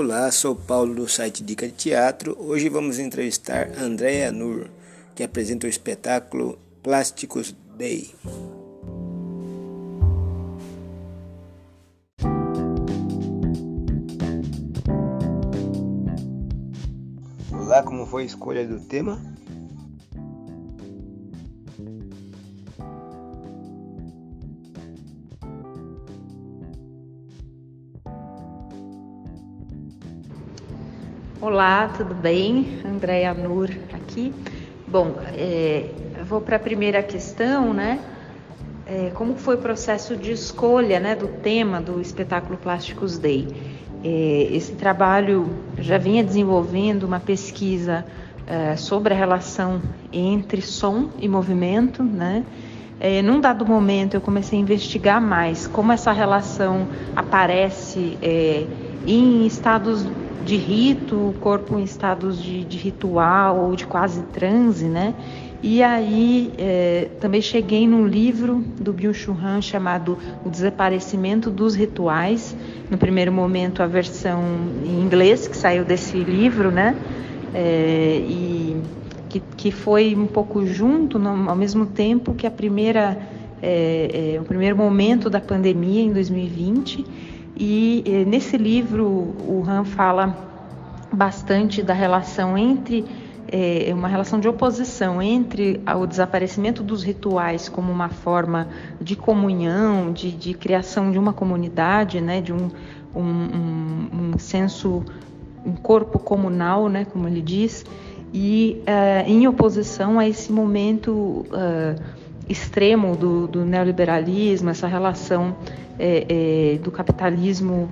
Olá, sou Paulo do site Dica de Teatro. Hoje vamos entrevistar Andréa Nur, que apresenta o espetáculo Plásticos Day. Olá, como foi a escolha do tema? Olá, tudo bem? Andréia Nur aqui. Bom, é, vou para a primeira questão, né? É, como foi o processo de escolha né, do tema do espetáculo Plásticos Day? É, esse trabalho já vinha desenvolvendo uma pesquisa é, sobre a relação entre som e movimento, né? É, num dado momento eu comecei a investigar mais como essa relação aparece é, em estados de rito, o corpo em estados de, de ritual ou de quase transe, né? E aí é, também cheguei num livro do Byung-Chul Han chamado O Desaparecimento dos Rituais. No primeiro momento a versão em inglês que saiu desse livro, né? É, e que, que foi um pouco junto, no, ao mesmo tempo que a primeira, é, é, o primeiro momento da pandemia em 2020 e eh, nesse livro o Han fala bastante da relação entre é, uma relação de oposição entre o desaparecimento dos rituais como uma forma de comunhão, de, de criação de uma comunidade, né, de um, um, um, um senso, um corpo comunal, né, como ele diz, e uh, em oposição a esse momento uh, extremo do, do neoliberalismo, essa relação é, é, do capitalismo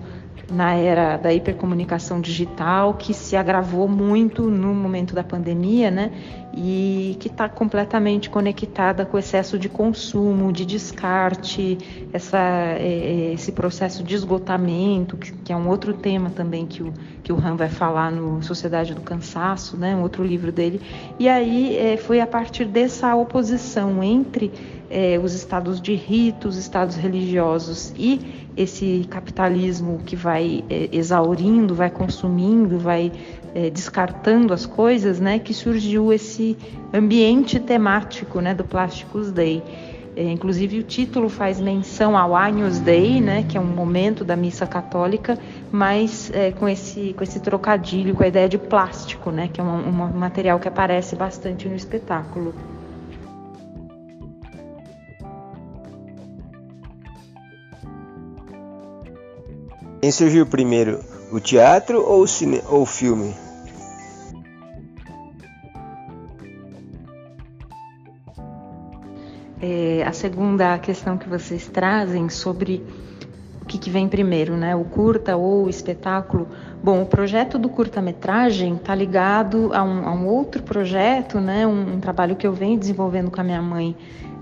na era da hipercomunicação digital, que se agravou muito no momento da pandemia, né? E que está completamente conectada com o excesso de consumo, de descarte, essa, é, é, esse processo de esgotamento, que, é um outro tema também que o, que o Han vai falar no Sociedade do Cansaço, né? Um outro livro dele. E aí é, foi a partir dessa oposição entre é, os estados de rito, os estados religiosos e esse capitalismo que vai é, exaurindo, vai consumindo, vai é, descartando as coisas, né, que surgiu esse ambiente temático, né, do Plásticos Day. É, inclusive o título faz menção ao Agnus Dei, né, que é um momento da missa católica, mas é, com esse com esse trocadilho, com a ideia de plástico, né, que é um, um material que aparece bastante no espetáculo. Quem surgiu primeiro, o teatro ou o, cine ou o filme? É, a segunda questão que vocês trazem sobre o que, que vem primeiro, né? O curta ou o espetáculo. Bom, o projeto do curta-metragem está ligado a um, a um, outro projeto, né? Um, um, trabalho que eu venho desenvolvendo com a minha mãe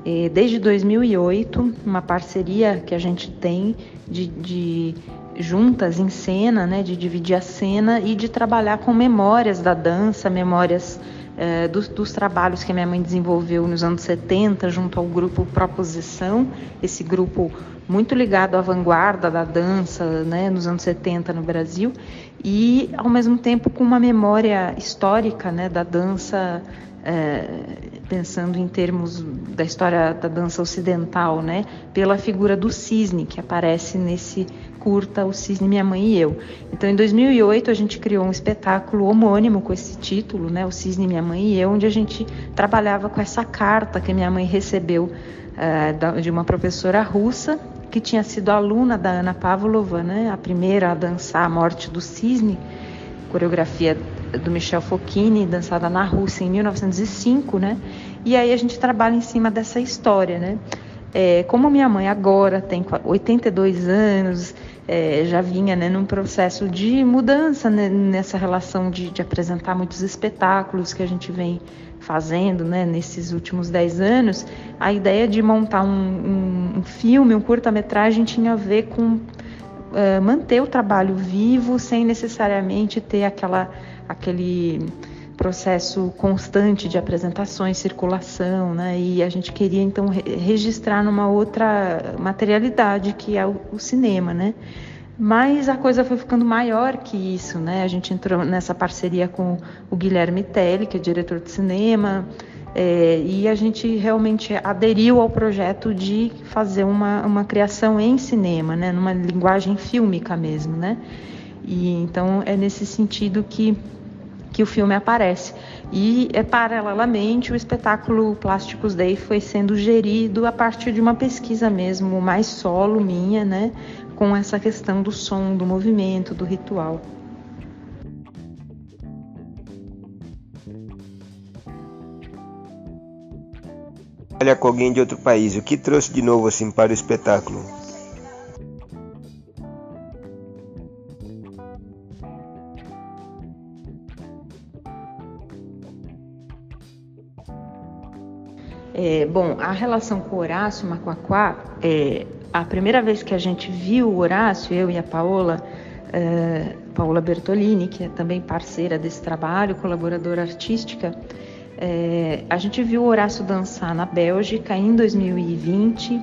é, desde 2008, uma parceria que a gente tem de, de juntas em cena, né, de dividir a cena e de trabalhar com memórias da dança, memórias é, dos, dos, trabalhos que a minha mãe desenvolveu nos anos 70 junto ao grupo Proposição, esse grupo muito ligado à vanguarda da dança né, nos anos 70 no Brasil, e ao mesmo tempo com uma memória histórica né, da dança é, pensando em termos da história da dança ocidental, né, pela figura do cisne que aparece nesse curta O Cisne, Minha Mãe e Eu. Então, em 2008 a gente criou um espetáculo homônimo com esse título, né, O Cisne, Minha Mãe e Eu, onde a gente trabalhava com essa carta que minha mãe recebeu uh, de uma professora russa que tinha sido aluna da Ana Pavlova, né, a primeira a dançar a morte do cisne, coreografia do Michel Focchini, dançada na Rússia em 1905, né? E aí a gente trabalha em cima dessa história, né? É, como minha mãe agora tem 82 anos, é, já vinha né, num processo de mudança né, nessa relação de, de, apresentar muitos espetáculos que a gente vem fazendo né, nesses últimos 10 anos, a ideia de montar um, um, um filme, um curta-metragem, tinha a ver com uh, manter o trabalho vivo sem necessariamente ter aquela, aquele processo constante de apresentações, circulação, né? E a gente queria então registrar numa outra materialidade que é o, o cinema, né? Mas a coisa foi ficando maior que isso, né? A gente entrou nessa parceria com o Guilherme Telli, que é diretor de cinema, é, e a gente realmente aderiu ao projeto de fazer uma, uma criação em cinema, né? Numa linguagem fílmica mesmo, né? E então é nesse sentido que que o filme aparece. E é, paralelamente o espetáculo Plásticos Day foi sendo gerido a partir de uma pesquisa mesmo mais solo minha, né, com essa questão do som, do movimento, do ritual. Olha com alguém de outro país, o que trouxe de novo assim para o espetáculo? É, bom, a relação com o Horácio Macuaquá, é, a primeira vez que a gente viu o Horácio, eu e a Paola, é, Paola Bertolini, que é também parceira desse trabalho, colaboradora artística, é, a gente viu o Horácio dançar na Bélgica em 2020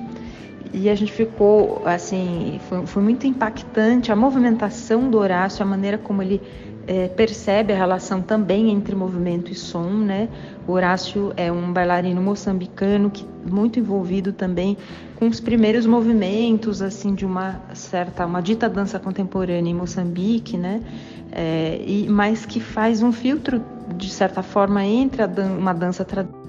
e a gente ficou assim, foi, foi muito impactante a movimentação do Horácio, a maneira como ele é, percebe a relação também entre movimento e som, né? O Horácio é um bailarino moçambicano que muito envolvido também com os primeiros movimentos assim de uma certa uma dita dança contemporânea em Moçambique, né? É, e mas que faz um filtro de certa forma entre dan uma dança tradicional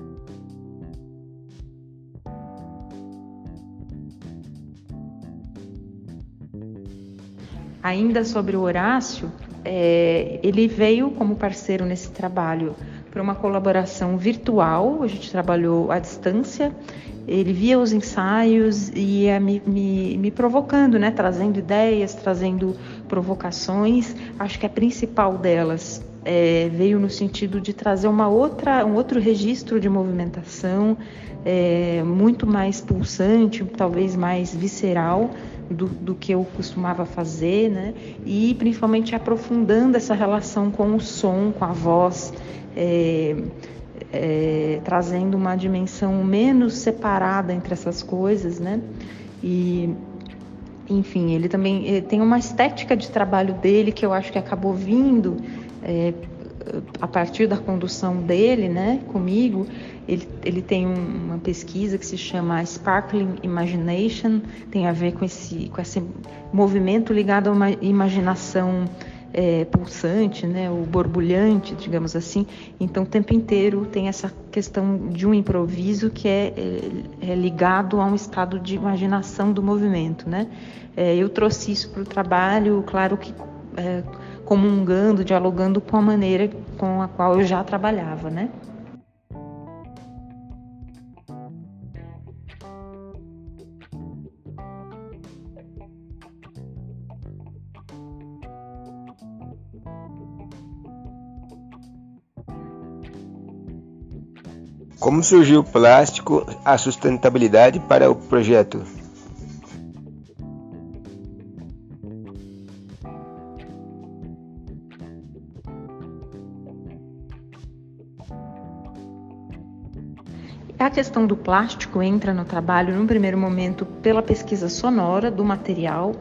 Ainda sobre o Horácio, é, ele veio como parceiro nesse trabalho para uma colaboração virtual, a gente trabalhou à distância, ele via os ensaios e ia me, me, me, provocando, né, trazendo ideias, trazendo provocações. Acho que a principal delas é, veio no sentido de trazer uma outra, um outro registro de movimentação, é, muito mais pulsante, talvez mais visceral, do, do, que eu costumava fazer, né? E principalmente aprofundando essa relação com o som, com a voz, é, é, trazendo uma dimensão menos separada entre essas coisas, né? E enfim, ele também ele tem uma estética de trabalho dele que eu acho que acabou vindo é, a partir da condução dele, né, comigo, ele, ele tem um, uma pesquisa que se chama Sparkling Imagination, tem a ver com esse, com esse movimento ligado a uma imaginação é, pulsante, né, o borbulhante, digamos assim. Então, o tempo inteiro tem essa questão de um improviso que é, é, é ligado a um estado de imaginação do movimento, né. É, eu trouxe isso para o trabalho, claro que é, comungando, dialogando com a maneira com a qual eu já trabalhava, né? Como surgiu o plástico, a sustentabilidade para o projeto? Questão do plástico entra no trabalho, num primeiro momento, pela pesquisa sonora do material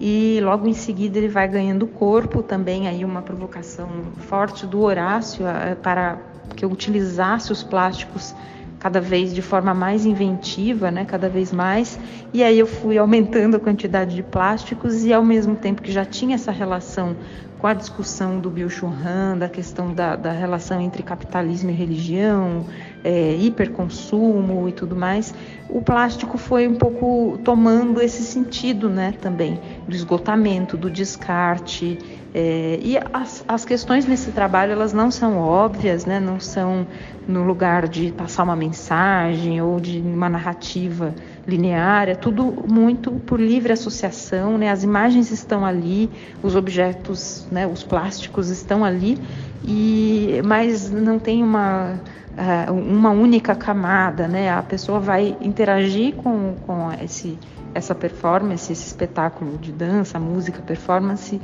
e logo em seguida ele vai ganhando corpo também aí uma provocação forte do Horácio eh, para que eu utilizasse os plásticos cada vez de forma mais inventiva, né, cada vez mais. E aí eu fui aumentando a quantidade de plásticos e ao mesmo tempo que já tinha essa relação com a discussão do Bill Churran, da questão da, da relação entre capitalismo e religião, é, hiperconsumo e tudo mais, o plástico foi um pouco tomando esse sentido, né, também, do esgotamento, do descarte. É, e as, as questões nesse trabalho, elas não são óbvias, né, não são no lugar de passar uma mensagem ou de uma narrativa linear, é tudo muito por livre associação, né? As imagens estão ali, os objetos, né, os plásticos estão ali, e mas não tem uma uh, uma única camada, né? A pessoa vai interagir com, com esse essa performance, esse espetáculo de dança, música, performance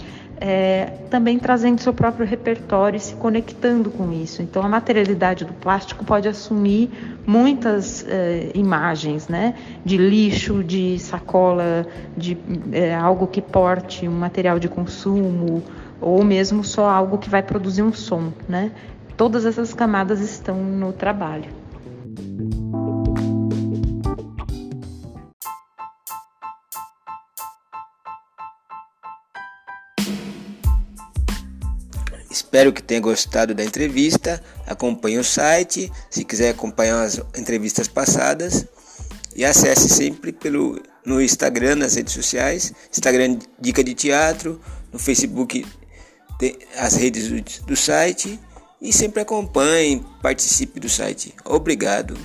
é, também trazendo seu próprio repertório e se conectando com isso. Então, a materialidade do plástico pode assumir muitas é, imagens, né? De lixo, de sacola, de é, algo que porte um material de consumo, ou mesmo só algo que vai produzir um som, né? Todas essas camadas estão no trabalho. Espero que tenha gostado da entrevista. Acompanhe o site, se quiser acompanhar as entrevistas passadas. E acesse sempre pelo no Instagram, nas redes sociais, Instagram Dica de Teatro, no Facebook as redes do, do site e sempre acompanhe, participe do site. Obrigado.